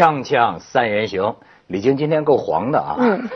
锵锵三人行，李菁今天够黄的啊。嗯，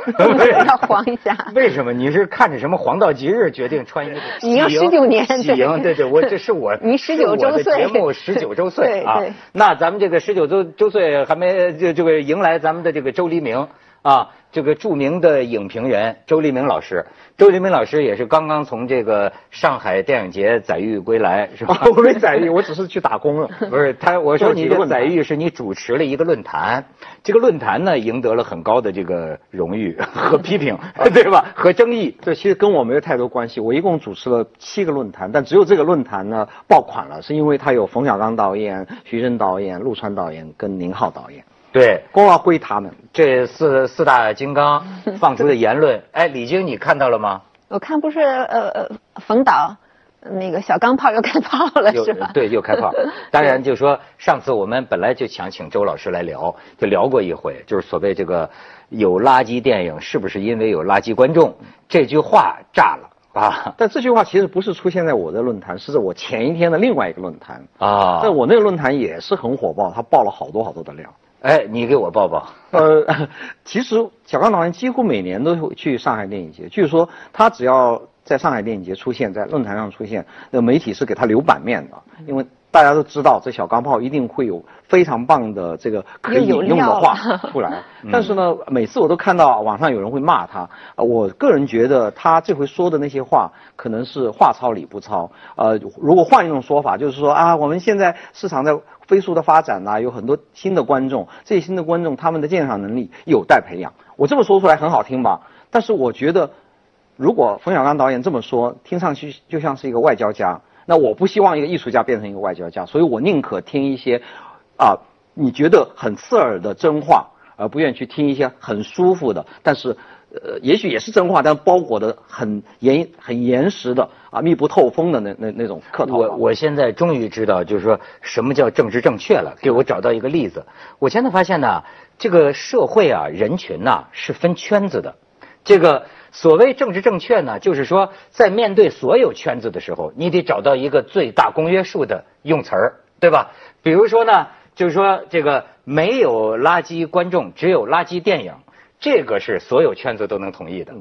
要 黄一下。为什么？你是看着什么黄道吉日决定穿一个你要十九年喜迎？对对，我这是我 你十九周岁节目十九周岁啊。那咱们这个十九周周岁还没就这个迎来咱们的这个周黎明啊，这个著名的影评人周黎明老师。周黎明老师也是刚刚从这个上海电影节载誉归来，是吧？我没载誉，我只是去打工了。不是他，我说你的载誉是你主持了一个论坛，这个论坛呢赢得了很高的这个荣誉 和批评，对吧？和争议。这其实跟我没有太多关系。我一共主持了七个论坛，但只有这个论坛呢爆款了，是因为它有冯小刚导演、徐峥导演、陆川导演跟宁浩导演，对，功劳归他们。这四四大金刚放出的言论，哎，李菁你看到了吗？我看不是呃呃冯导那个小钢炮又开炮了又是吧？对，又开炮。当然，就说上次我们本来就想请周老师来聊，就聊过一回，就是所谓这个有垃圾电影是不是因为有垃圾观众这句话炸了啊 但这句话其实不是出现在我的论坛，是在我前一天的另外一个论坛。啊！在我那个论坛也是很火爆，他爆了好多好多的料。哎，你给我报报。呃，其实小刚导演几乎每年都会去上海电影节。据说他只要在上海电影节出现，在论坛上出现，那媒体是给他留版面的，因为大家都知道这小钢炮一定会有非常棒的这个可以有引用的话出来。但是呢，每次我都看到网上有人会骂他。呃我个人觉得他这回说的那些话可能是话糙理不糙。呃，如果换一种说法，就是说啊，我们现在市场在飞速的发展呐、有很多新的观众，这些新的观众他们的鉴赏能力有待培养。我这么说出来很好听吧？但是我觉得，如果冯小刚导演这么说，听上去就像是一个外交家。那我不希望一个艺术家变成一个外交家，所以我宁可听一些，啊，你觉得很刺耳的真话，而不愿去听一些很舒服的，但是，呃，也许也是真话，但包裹的很严、很严实的啊，密不透风的那那那种客套。我我现在终于知道，就是说什么叫政治正确了。给我找到一个例子。我现在发现呢，这个社会啊，人群呐、是分圈子的。这个所谓政治正确呢，就是说在面对所有圈子的时候，你得找到一个最大公约数的用词儿，对吧？比如说呢，就是说这个没有垃圾观众，只有垃圾电影，这个是所有圈子都能同意的。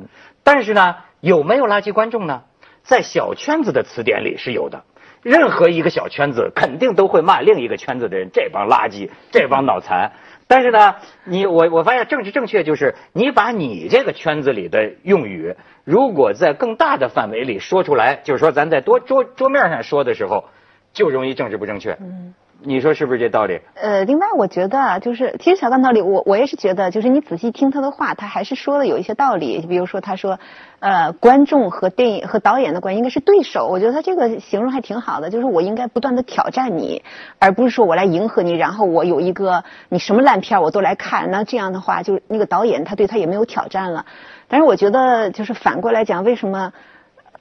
但是呢，有没有垃圾观众呢？在小圈子的词典里是有的。任何一个小圈子肯定都会骂另一个圈子的人，这帮垃圾，这帮脑残。但是呢，你我我发现政治正确就是你把你这个圈子里的用语，如果在更大的范围里说出来，就是说咱在多桌桌面上说的时候，就容易政治不正确。嗯，你说是不是这道理？呃，另外我觉得啊，就是其实小刚道理，我我也是觉得，就是你仔细听他的话，他还是说的有一些道理。比如说他说，呃，观众和电影和导演的关系应该是对手，我觉得他这个形容还挺好的，就是我应该不断的挑战你，而不是说我来迎合你，然后我有一个你什么烂片我都来看，那这样的话，就是那个导演他对他也没有挑战了。但是我觉得就是反过来讲，为什么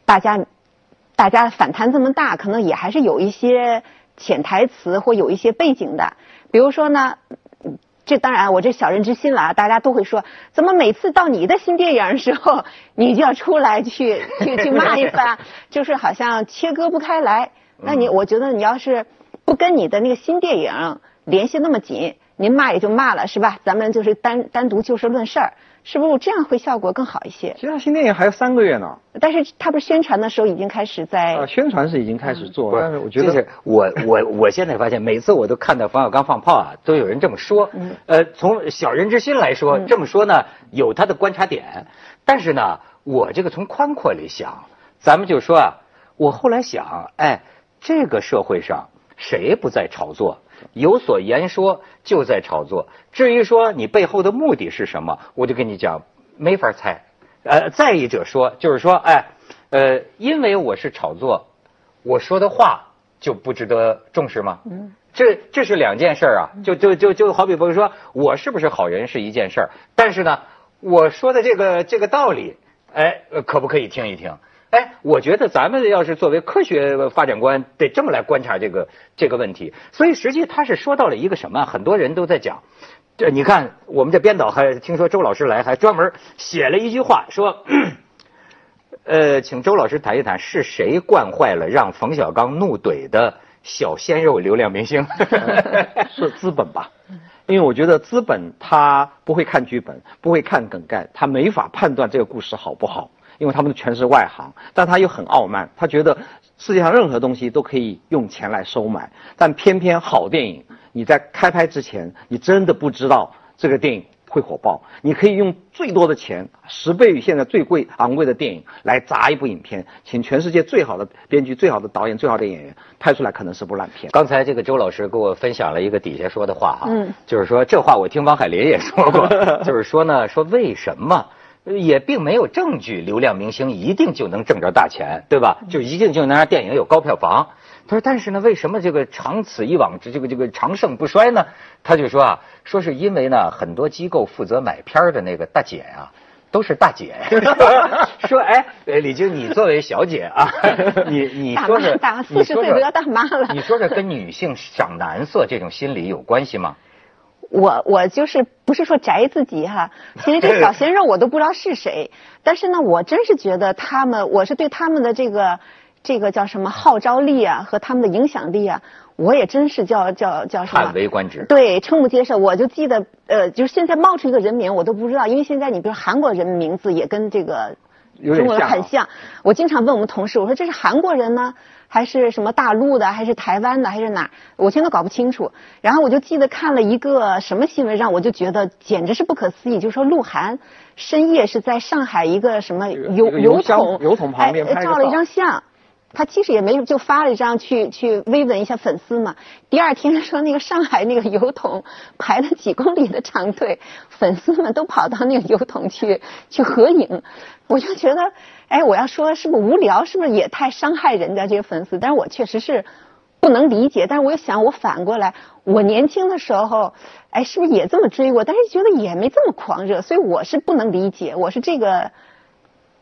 大家大家反弹这么大，可能也还是有一些潜台词或有一些背景的。比如说呢，嗯这当然我这小人之心了啊，大家都会说，怎么每次到你的新电影的时候，你就要出来去去去骂一番，就是好像切割不开来。那你我觉得你要是不跟你的那个新电影联系那么紧，您骂也就骂了是吧？咱们就是单单独就事论事儿，是不是这样会效果更好一些？其实他新电影还有三个月呢，但是他不是宣传的时候已经开始在啊，宣传是已经开始做，不但是我觉得就是我我我现在发现，每次我都看到冯小刚放炮啊，都有人这么说。嗯呃，从小人之心来说，这么说呢，有他的观察点。但是呢，我这个从宽阔里想，咱们就说啊，我后来想，哎，这个社会上谁不在炒作？有所言说就在炒作。至于说你背后的目的是什么，我就跟你讲，没法猜。呃，再一者说，就是说，哎，呃，因为我是炒作，我说的话就不值得重视吗？嗯，这这是两件事啊。就就就就好比比如说，我是不是好人是一件事儿，但是呢，我说的这个这个道理，哎，呃可不可以听一听？哎，我觉得咱们要是作为科学发展观，得这么来观察这个这个问题。所以实际他是说到了一个什么？很多人都在讲，这你看我们这编导还听说周老师来，还专门写了一句话说。呃，请周老师谈一谈，是谁惯坏了让冯小刚怒怼的小鲜肉流量明星？是资本吧？因为我觉得资本他不会看剧本，不会看梗概，他没法判断这个故事好不好，因为他们全是外行。但他又很傲慢，他觉得世界上任何东西都可以用钱来收买，但偏偏好电影，你在开拍之前，你真的不知道这个电影。会火爆，你可以用最多的钱，十倍于现在最贵昂贵的电影来砸一部影片，请全世界最好的编剧、最好的导演、最好的演员拍出来，可能是部烂片。刚才这个周老师给我分享了一个底下说的话哈，嗯，就是说这话我听王海林也说过，就是说呢，说为什么也并没有证据，流量明星一定就能挣着大钱，对吧？就一定就能让电影有高票房。他说：“但是呢，为什么这个长此以往，这这个这个长盛不衰呢？”他就说啊，说是因为呢，很多机构负责买片的那个大姐啊，都是大姐。说哎，李晶，你作为小姐啊，你你说是四十岁都要大妈了。你说这跟女性赏男色这种心理有关系吗？我我就是不是说宅自己哈，其实这小鲜肉我都不知道是谁，但是呢，我真是觉得他们，我是对他们的这个。这个叫什么号召力啊，和他们的影响力啊，我也真是叫叫叫什么？叹为观止。对，瞠目结舌。我就记得，呃，就是现在冒出一个人名，我都不知道，因为现在你比如韩国人名字也跟这个中国人很像。我经常问我们同事，我说这是韩国人呢，还是什么大陆的，还是台湾的，还是哪？我现在搞不清楚。然后我就记得看了一个什么新闻，让我就觉得简直是不可思议，就是说鹿晗深夜是在上海一个什么油油桶油桶旁边照了一张相。他其实也没就发了一张去去慰问一下粉丝嘛。第二天说那个上海那个油桶排了几公里的长队，粉丝们都跑到那个油桶去去合影。我就觉得，哎，我要说是不是无聊？是不是也太伤害人家这些粉丝？但是我确实是不能理解。但是我又想，我反过来，我年轻的时候，哎，是不是也这么追过？但是觉得也没这么狂热，所以我是不能理解。我是这个。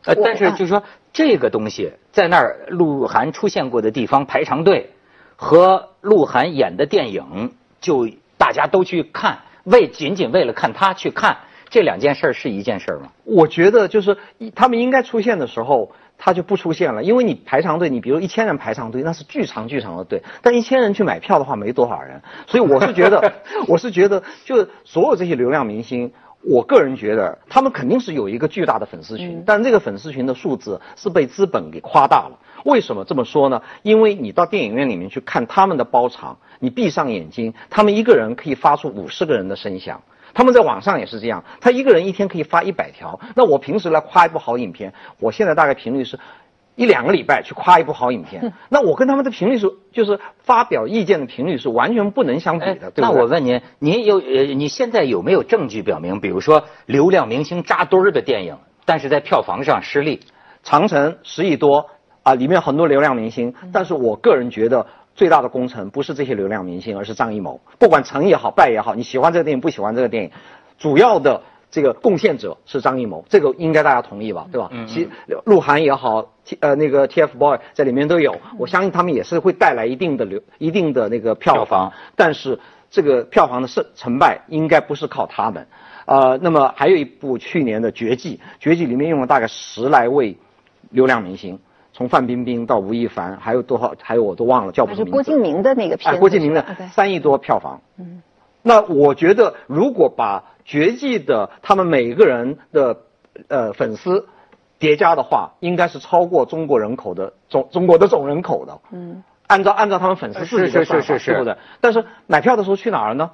呃，但是就是说，这个东西在那儿，鹿晗出现过的地方排长队，和鹿晗演的电影，就大家都去看，为仅仅为了看他去看，这两件事是一件事吗？我觉得就是他们应该出现的时候，他就不出现了，因为你排长队，你比如一千人排长队，那是巨长巨长的队，但一千人去买票的话，没多少人，所以我是觉得，我是觉得，就所有这些流量明星。我个人觉得，他们肯定是有一个巨大的粉丝群，但这个粉丝群的数字是被资本给夸大了。为什么这么说呢？因为你到电影院里面去看他们的包场，你闭上眼睛，他们一个人可以发出五十个人的声响。他们在网上也是这样，他一个人一天可以发一百条。那我平时来夸一部好影片，我现在大概频率是。一两个礼拜去夸一部好影片，那我跟他们的频率是，就是发表意见的频率是完全不能相比的。对那我问您，您有呃，你现在有没有证据表明，比如说流量明星扎堆儿的电影，但是在票房上失利？长城十亿多啊，里面很多流量明星，但是我个人觉得最大的功臣不是这些流量明星，而是张艺谋。不管成也好，败也好，你喜欢这个电影，不喜欢这个电影，主要的。这个贡献者是张艺谋，这个应该大家同意吧，对吧？嗯其鹿晗也好，T 呃那个 TFBOY 在里面都有，我相信他们也是会带来一定的流、一定的那个票房。但是这个票房的胜成败应该不是靠他们。呃，那么还有一部去年的《绝技》，《绝技》里面用了大概十来位流量明星，从范冰冰到吴亦凡，还有多少？还有我都忘了叫不出名字。郭敬明的那个片。郭敬明的三亿多票房。嗯。那我觉得，如果把绝技的他们每个人的呃粉丝叠加的话，应该是超过中国人口的总中国的总人口的。嗯，按照按照他们粉丝自己的算法，对不对？但是买票的时候去哪儿呢？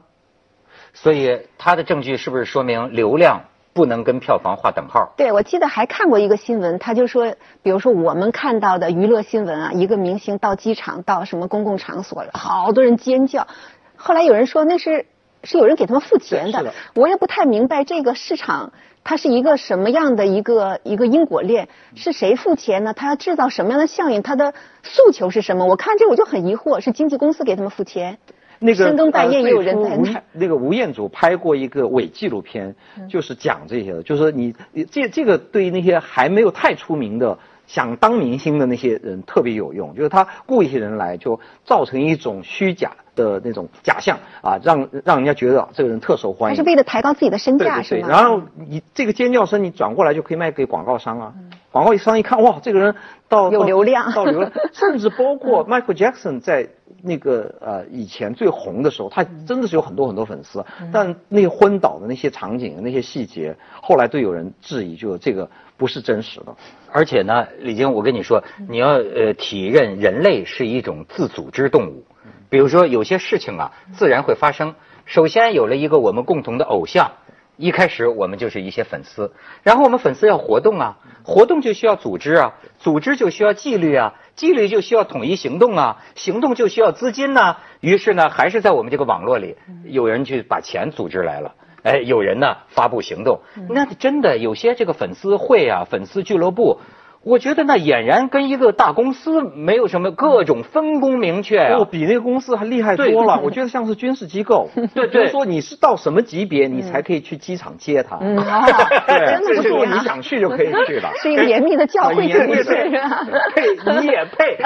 所以他的证据是不是说明流量不能跟票房划等号？对，我记得还看过一个新闻，他就说，比如说我们看到的娱乐新闻啊，一个明星到机场到什么公共场所，好多人尖叫，后来有人说那是。是有人给他们付钱的，我也不太明白这个市场它是一个什么样的一个一个因果链，是谁付钱呢？他要制造什么样的效应？他的诉求是什么？我看这我就很疑惑，是经纪公司给他们付钱？那个深更半夜也有人在那。那个吴彦祖拍过一个伪纪录片，就是讲这些的，就是你你这这个对于那些还没有太出名的。想当明星的那些人特别有用，就是他雇一些人来，就造成一种虚假的那种假象啊，让让人家觉得这个人特受欢迎。他是为了抬高自己的身价，是吗？然后你这个尖叫声，你转过来就可以卖给广告商啊。广告商一看，哇，这个人到有流量，到流量，甚至包括 Michael Jackson 在那个呃以前最红的时候，他真的是有很多很多粉丝，但那些昏倒的那些场景、那些细节，后来都有人质疑，就这个不是真实的。而且呢，李晶，我跟你说，你要呃体认人类是一种自组织动物，比如说有些事情啊，自然会发生。首先有了一个我们共同的偶像。一开始我们就是一些粉丝，然后我们粉丝要活动啊，活动就需要组织啊，组织就需要纪律啊，纪律就需要统一行动啊，行动就需要资金呐。于是呢，还是在我们这个网络里，有人去把钱组织来了，哎，有人呢发布行动。那真的有些这个粉丝会啊，粉丝俱乐部。我觉得那俨然跟一个大公司没有什么各种分工明确啊，比那个公司还厉害多了。我觉得像是军事机构，对 对，说你是到什么级别，你才可以去机场接他。嗯，对，真的不是你想去就可以去了。是一个严密的教会组织，配你也配。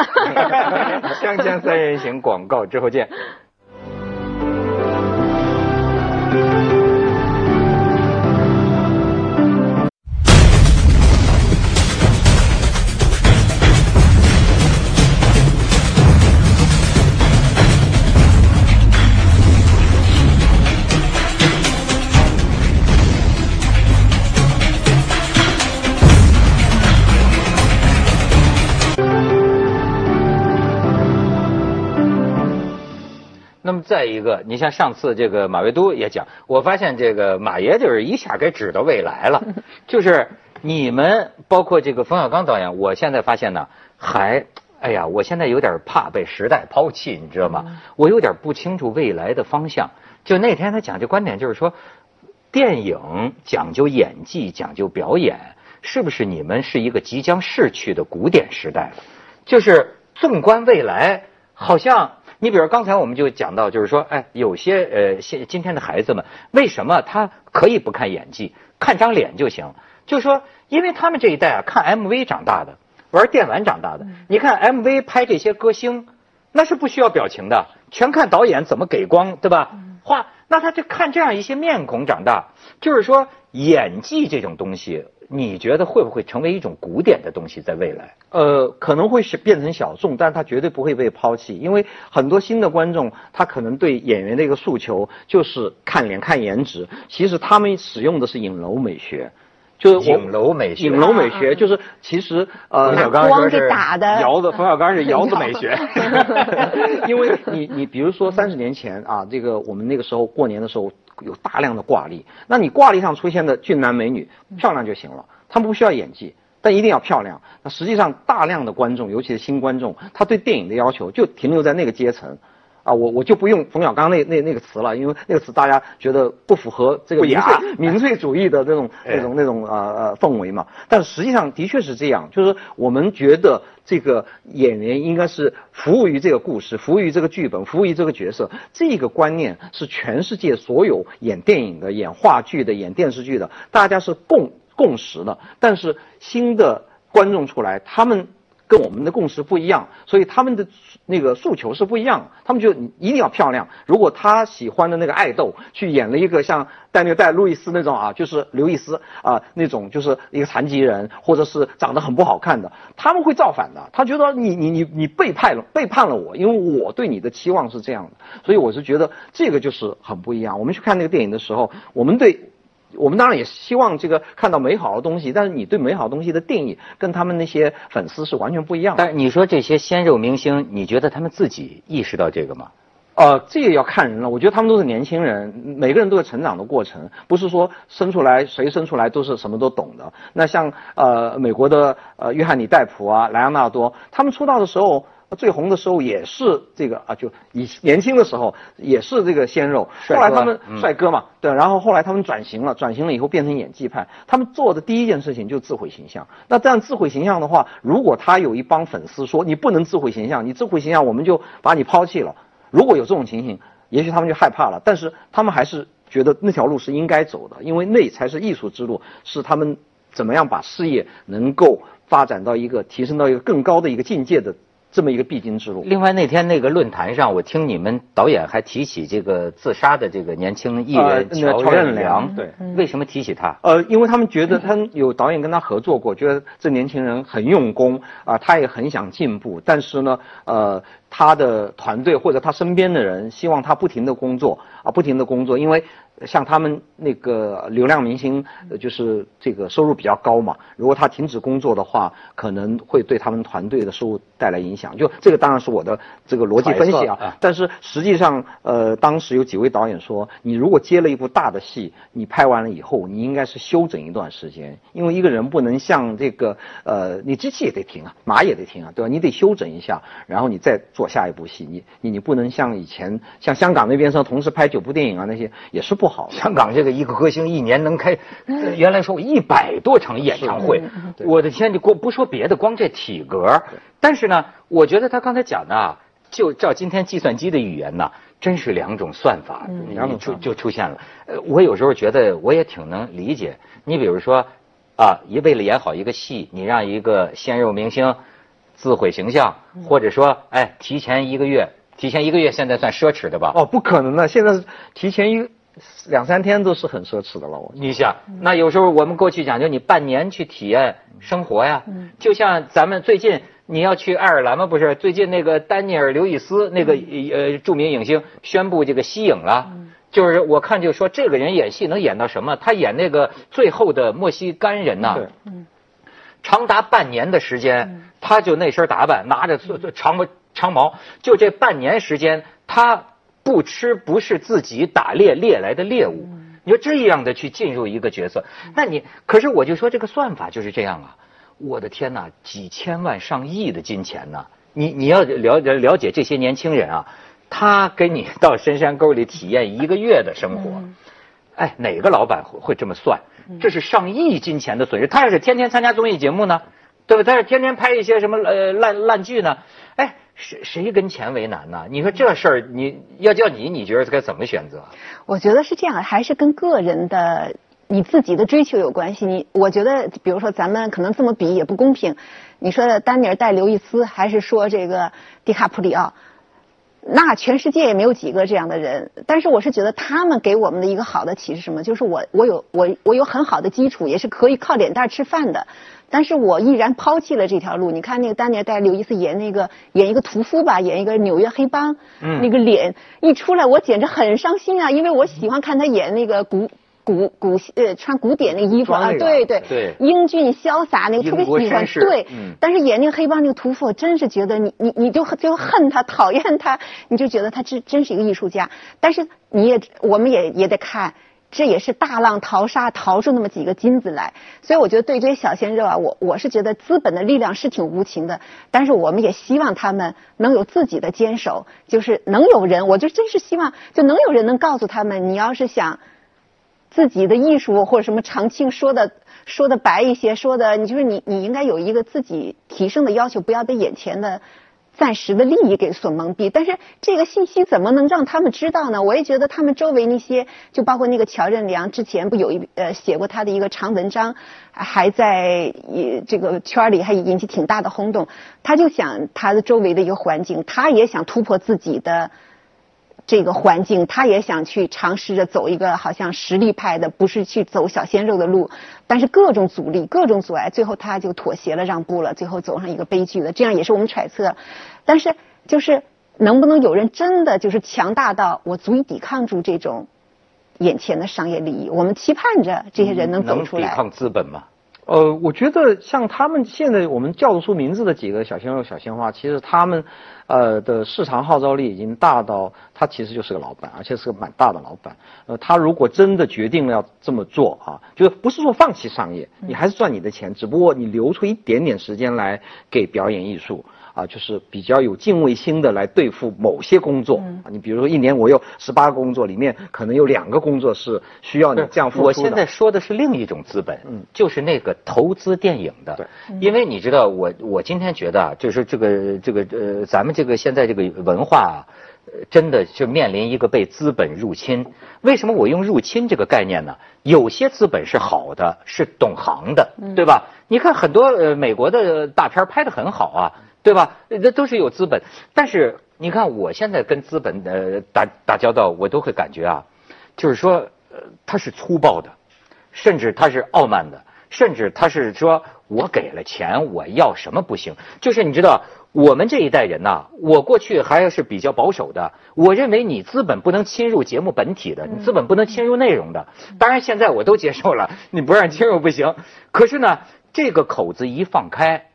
锵锵三人行广告之后见。再一个，你像上次这个马未都也讲，我发现这个马爷就是一下给指到未来了，就是你们包括这个冯小刚导演，我现在发现呢，还哎呀，我现在有点怕被时代抛弃，你知道吗？我有点不清楚未来的方向。就那天他讲这观点，就是说，电影讲究演技，讲究表演，是不是你们是一个即将逝去的古典时代了？就是纵观未来，好像。你比如刚才我们就讲到，就是说，哎，有些呃，现今天的孩子们为什么他可以不看演技，看张脸就行？就是说，因为他们这一代啊，看 MV 长大的，玩电玩长大的。你看 MV 拍这些歌星，那是不需要表情的，全看导演怎么给光，对吧？画，那他就看这样一些面孔长大。就是说，演技这种东西。你觉得会不会成为一种古典的东西在未来？呃，可能会是变成小众，但它绝对不会被抛弃，因为很多新的观众，他可能对演员的一个诉求就是看脸、看颜值。其实他们使用的是影楼美学，就是影楼美学。影楼美学就是其实呃，冯小刚说是窑子，冯小刚是 窑子美学。因为你你比如说三十年前啊，这个我们那个时候过年的时候。有大量的挂历，那你挂历上出现的俊男美女漂亮就行了，他们不需要演技，但一定要漂亮。那实际上大量的观众，尤其是新观众，他对电影的要求就停留在那个阶层。啊，我我就不用冯小刚那那那个词了，因为那个词大家觉得不符合这个民粹民粹主义的那种那种那种呃呃氛围嘛。但实际上的确是这样，就是我们觉得这个演员应该是服务于这个故事，服务于这个剧本，服务于这个角色。这个观念是全世界所有演电影的、演话剧的、演电视剧的，大家是共共识的。但是新的观众出来，他们。跟我们的共识不一样，所以他们的那个诉求是不一样。他们就一定要漂亮。如果他喜欢的那个爱豆去演了一个像戴纽戴路易斯那种啊，就是刘易斯啊那种，就是一个残疾人，或者是长得很不好看的，他们会造反的。他觉得你你你你背叛了背叛了我，因为我对你的期望是这样的。所以我是觉得这个就是很不一样。我们去看那个电影的时候，我们对。我们当然也希望这个看到美好的东西，但是你对美好东西的定义跟他们那些粉丝是完全不一样的。但是你说这些鲜肉明星，你觉得他们自己意识到这个吗？呃，这个要看人了。我觉得他们都是年轻人，每个人都有成长的过程，不是说生出来谁生出来都是什么都懂的。那像呃美国的呃约翰尼戴普啊莱昂纳多，他们出道的时候。最红的时候也是这个啊，就以年轻的时候也是这个鲜肉，后来他们帅哥嘛，对，然后后来他们转型了，转型了以后变成演技派，他们做的第一件事情就是自毁形象。那这样自毁形象的话，如果他有一帮粉丝说你不能自毁形象，你自毁形象我们就把你抛弃了。如果有这种情形，也许他们就害怕了，但是他们还是觉得那条路是应该走的，因为那才是艺术之路，是他们怎么样把事业能够发展到一个提升到一个更高的一个境界的。这么一个必经之路。另外那天那个论坛上，我听你们导演还提起这个自杀的这个年轻艺人乔任梁，对，为什么提起他？呃，因为他们觉得他有导演跟他合作过，觉得这年轻人很用功啊，他也很想进步，但是呢，呃，他的团队或者他身边的人希望他不停的工作啊，不停的工作，因为。像他们那个流量明星，就是这个收入比较高嘛。如果他停止工作的话，可能会对他们团队的收入带来影响。就这个当然是我的这个逻辑分析啊。但是实际上，呃，当时有几位导演说，你如果接了一部大的戏，你拍完了以后，你应该是休整一段时间，因为一个人不能像这个呃，你机器也得停啊，马也得停啊，对吧？你得休整一下，然后你再做下一部戏。你你你不能像以前像香港那边说同时拍九部电影啊，那些也是不。好，香港这个一个歌星一年能开，原来说一百多场演唱会，我的天！你光不说别的，光这体格，但是呢，我觉得他刚才讲的，就照今天计算机的语言呢，真是两种算法，两种就就出现了。呃，我有时候觉得我也挺能理解。你比如说，啊，一为了演好一个戏，你让一个鲜肉明星自毁形象，或者说，哎，提前一个月，提前一个月，现在算奢侈的吧？哦，不可能的，现在提前一。两三天都是很奢侈的了。你想，那有时候我们过去讲究你半年去体验生活呀。就像咱们最近你要去爱尔兰吗？不是，最近那个丹尼尔·刘易斯那个呃著名影星宣布这个息影了。就是我看就说这个人演戏能演到什么？他演那个最后的莫西干人呐，长达半年的时间，他就那身打扮，拿着长长毛，就这半年时间他。不吃不是自己打猎猎来的猎物，你说这样的去进入一个角色，那你可是我就说这个算法就是这样啊！我的天哪，几千万上亿的金钱呢？你你要了解了解这些年轻人啊，他跟你到深山沟里体验一个月的生活，哎，哪个老板会会这么算？这是上亿金钱的损失。他要是天天参加综艺节目呢，对吧？他要是天天拍一些什么呃烂烂剧呢？哎。谁谁跟钱为难呢？你说这事儿，你要叫你，你觉得该怎么选择？我觉得是这样，还是跟个人的你自己的追求有关系。你我觉得，比如说咱们可能这么比也不公平。你说丹尼尔戴刘易斯，还是说这个迪卡普里奥？那全世界也没有几个这样的人。但是我是觉得他们给我们的一个好的启示什么？就是我我有我我有很好的基础，也是可以靠脸蛋吃饭的。但是我毅然抛弃了这条路。你看那个当年带刘易斯演那个演一个屠夫吧，演一个纽约黑帮，那个脸一出来，我简直很伤心啊！因为我喜欢看他演那个古古古呃穿古典那个衣服啊，对对对，英俊潇洒那个特别喜欢。对，但是演那个黑帮那个屠夫，我真是觉得你你你就就恨他，讨厌他，你就觉得他真真是一个艺术家。但是你也我们也也得看。这也是大浪淘沙淘出那么几个金子来，所以我觉得对这些小鲜肉啊，我我是觉得资本的力量是挺无情的，但是我们也希望他们能有自己的坚守，就是能有人，我就真是希望就能有人能告诉他们，你要是想自己的艺术或者什么长青说的说的白一些，说的你就是你你应该有一个自己提升的要求，不要被眼前的。暂时的利益给所蒙蔽，但是这个信息怎么能让他们知道呢？我也觉得他们周围那些，就包括那个乔任梁，之前不有一呃写过他的一个长文章，还在这个圈里还引起挺大的轰动。他就想他的周围的一个环境，他也想突破自己的。这个环境，他也想去尝试着走一个好像实力派的，不是去走小鲜肉的路，但是各种阻力、各种阻碍，最后他就妥协了、让步了，最后走上一个悲剧了。这样也是我们揣测，但是就是能不能有人真的就是强大到我足以抵抗住这种眼前的商业利益？我们期盼着这些人能走出来。抵抗资本吗？呃，我觉得像他们现在我们叫得出名字的几个小鲜肉、小鲜花，其实他们，呃的市场号召力已经大到他其实就是个老板，而且是个蛮大的老板。呃，他如果真的决定了要这么做啊，就是不是说放弃商业，你还是赚你的钱，只不过你留出一点点时间来给表演艺术。啊，就是比较有敬畏心的来对付某些工作啊。你比如说，一年我有十八个工作，里面可能有两个工作是需要你这样付出的。我现在说的是另一种资本，嗯，就是那个投资电影的。对，因为你知道，我我今天觉得啊，就是这个这个呃，咱们这个现在这个文化啊，真的就面临一个被资本入侵。为什么我用入侵这个概念呢？有些资本是好的，是懂行的，对吧？你看很多呃美国的大片拍得很好啊。对吧？那都是有资本。但是你看，我现在跟资本呃打打交道，我都会感觉啊，就是说，呃，他是粗暴的，甚至他是傲慢的，甚至他是说我给了钱，我要什么不行？就是你知道。我们这一代人呐，我过去还是比较保守的。我认为你资本不能侵入节目本体的，你资本不能侵入内容的。当然现在我都接受了，你不让侵入不行。可是呢，这个口子一放开，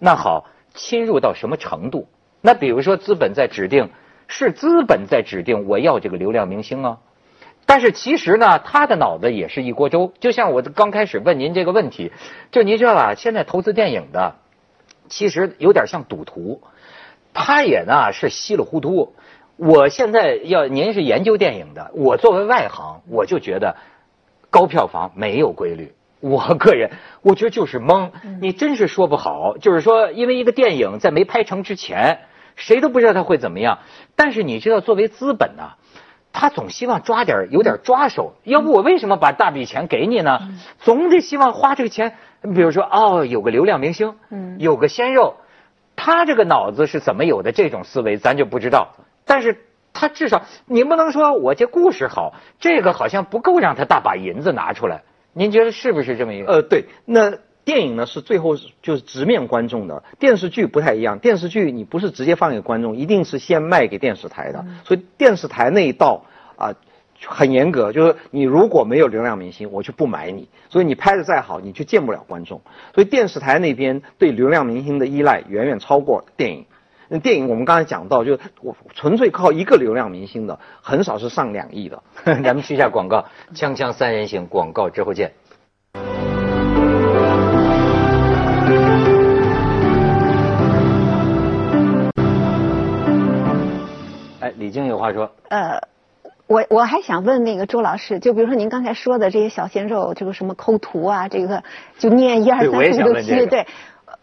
那好，侵入到什么程度？那比如说资本在指定，是资本在指定我要这个流量明星啊。但是其实呢，他的脑子也是一锅粥。就像我刚开始问您这个问题，就您知道吧？现在投资电影的。其实有点像赌徒，他也呢是稀里糊涂。我现在要您是研究电影的，我作为外行，我就觉得高票房没有规律。我个人我觉得就是蒙，你真是说不好。就是说，因为一个电影在没拍成之前，谁都不知道它会怎么样。但是你知道，作为资本呢，他总希望抓点有点抓手。要不我为什么把大笔钱给你呢？总得希望花这个钱。你比如说，哦，有个流量明星，嗯，有个鲜肉，他这个脑子是怎么有的这种思维，咱就不知道。但是他至少，你不能说我这故事好，这个好像不够让他大把银子拿出来。您觉得是不是这么一个？呃，对。那电影呢是最后就是直面观众的，电视剧不太一样。电视剧你不是直接放给观众，一定是先卖给电视台的。所以电视台那一道啊。很严格，就是你如果没有流量明星，我就不买你。所以你拍的再好，你就见不了观众。所以电视台那边对流量明星的依赖远远超过电影。那电影我们刚才讲到，就我纯粹靠一个流量明星的，很少是上两亿的。咱们去一下广告，锵锵三人行广告之后见。哎，李静有话说。呃。我我还想问那个周老师，就比如说您刚才说的这些小鲜肉，这个什么抠图啊，这个就念一二三四五六七，对，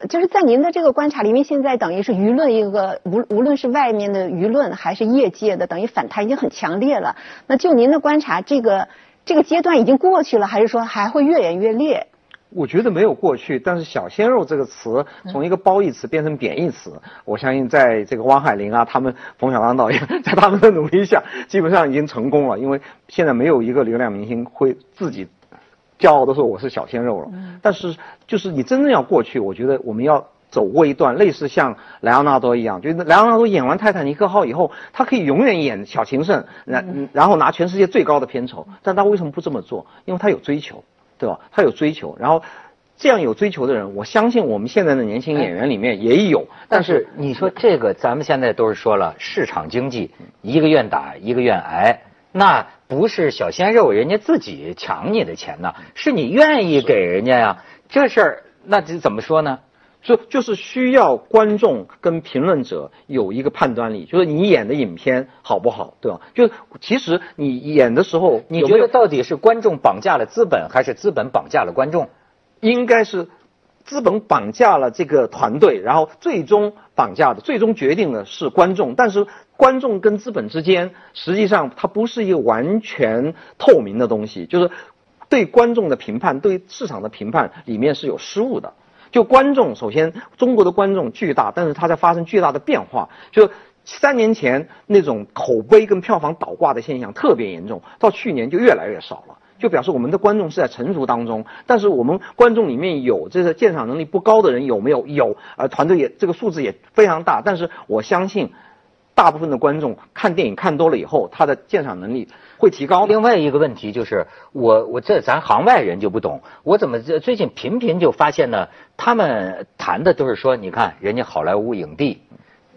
就是在您的这个观察里，因为现在等于是舆论一个无无论是外面的舆论还是业界的，等于反弹已经很强烈了。那就您的观察，这个这个阶段已经过去了，还是说还会越演越烈？我觉得没有过去，但是“小鲜肉”这个词从一个褒义词变成贬义词，我相信在这个汪海林啊，他们冯小刚导演 在他们的努力下，基本上已经成功了。因为现在没有一个流量明星会自己骄傲的说我是小鲜肉了。但是就是你真正要过去，我觉得我们要走过一段类似像莱昂纳多一样，就是莱昂纳多演完《泰坦尼克号》以后，他可以永远演小情圣，然然后拿全世界最高的片酬，但他为什么不这么做？因为他有追求。对吧？他有追求，然后这样有追求的人，我相信我们现在的年轻演员里面也有。但是你说这个，咱们现在都是说了市场经济，一个愿打一个愿挨，那不是小鲜肉人家自己抢你的钱呢，是你愿意给人家呀。这事儿那这怎么说呢？就就是需要观众跟评论者有一个判断力，就是你演的影片好不好，对吧？就其实你演的时候，你觉得到底是观众绑架了资本，还是资本绑架了观众？应该是资本绑架了这个团队，然后最终绑架的、最终决定的是观众。但是观众跟资本之间，实际上它不是一个完全透明的东西，就是对观众的评判、对市场的评判里面是有失误的。就观众，首先中国的观众巨大，但是它在发生巨大的变化。就三年前那种口碑跟票房倒挂的现象特别严重，到去年就越来越少了，就表示我们的观众是在成熟当中。但是我们观众里面有这个鉴赏能力不高的人有没有？有，呃，团队也这个数字也非常大。但是我相信，大部分的观众看电影看多了以后，他的鉴赏能力。会提高。另外一个问题就是，我我这咱行外人就不懂，我怎么最近频频就发现呢？他们谈的都是说，你看人家好莱坞影帝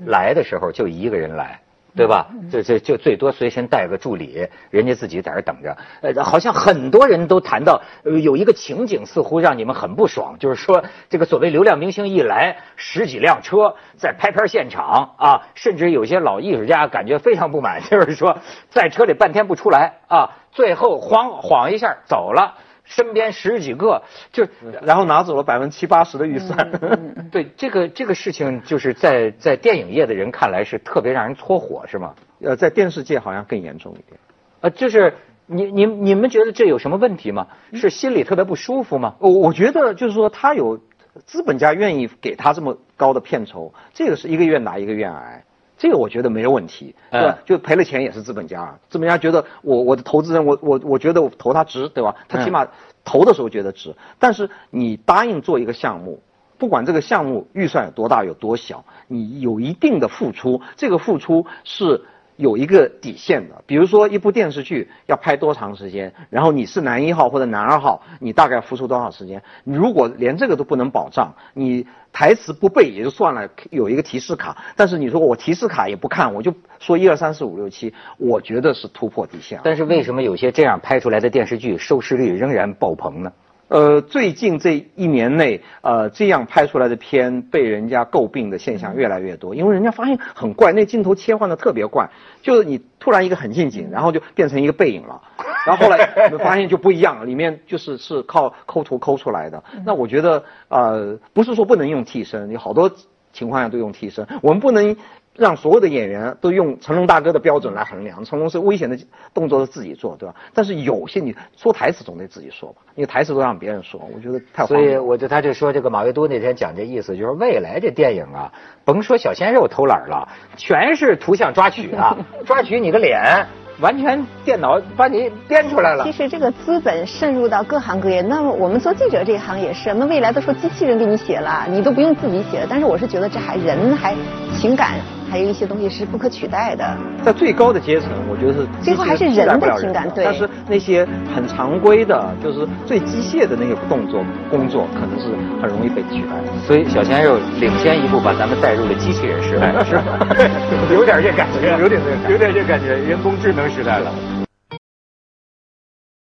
来的时候就一个人来。对吧？就就就最多随身带个助理，人家自己在这等着。呃，好像很多人都谈到，呃，有一个情景似乎让你们很不爽，就是说这个所谓流量明星一来，十几辆车在拍片现场啊，甚至有些老艺术家感觉非常不满，就是说在车里半天不出来啊，最后晃晃一下走了。身边十几个，就然后拿走了百分之七八十的预算。对这个这个事情，就是在在电影业的人看来是特别让人搓火，是吗？呃，在电视界好像更严重一点。呃，就是你你你们觉得这有什么问题吗？是心里特别不舒服吗？我我觉得就是说他有资本家愿意给他这么。高的片酬，这个是一个愿打一个愿挨。这个我觉得没有问题，对吧？就赔了钱也是资本家，资本家觉得我我的投资人我我我觉得我投他值，对吧？他起码投的时候觉得值。但是你答应做一个项目，不管这个项目预算有多大有多小，你有一定的付出，这个付出是。有一个底线的，比如说一部电视剧要拍多长时间，然后你是男一号或者男二号，你大概付出多少时间？你如果连这个都不能保障，你台词不背也就算了，有一个提示卡，但是你说我提示卡也不看，我就说一二三四五六七，我觉得是突破底线。但是为什么有些这样拍出来的电视剧收视率仍然爆棚呢？呃，最近这一年内，呃，这样拍出来的片被人家诟病的现象越来越多，因为人家发现很怪，那镜头切换的特别怪，就是你突然一个很近景，然后就变成一个背影了，然后后来 发现就不一样，里面就是是靠抠图抠出来的。那我觉得，呃，不是说不能用替身，有好多情况下都用替身，我们不能。让所有的演员都用成龙大哥的标准来衡量，成龙是危险的动作是自己做，对吧？但是有些你说台词总得自己说吧，因为台词都让别人说，我觉得太。所以我就他就说这个马未都那天讲这意思，就是未来这电影啊，甭说小鲜肉偷懒了，全是图像抓取啊，抓取你的脸。完全电脑把你编出来了。其实这个资本渗入到各行各业，那么我们做记者这一行也是。那未来都说机器人给你写了，你都不用自己写了。但是我是觉得这还人还情感还有一些东西是不可取代的。在最高的阶层，我觉得是最后还是人的情感。对。但是那些很常规的，就是最机械的那个动作工作，可能是很容易被取代。所以小鲜肉领先一步，把咱们带入了机器人时代，是吧？有点这感觉，有点这，有点这感觉，人工智能。时代了。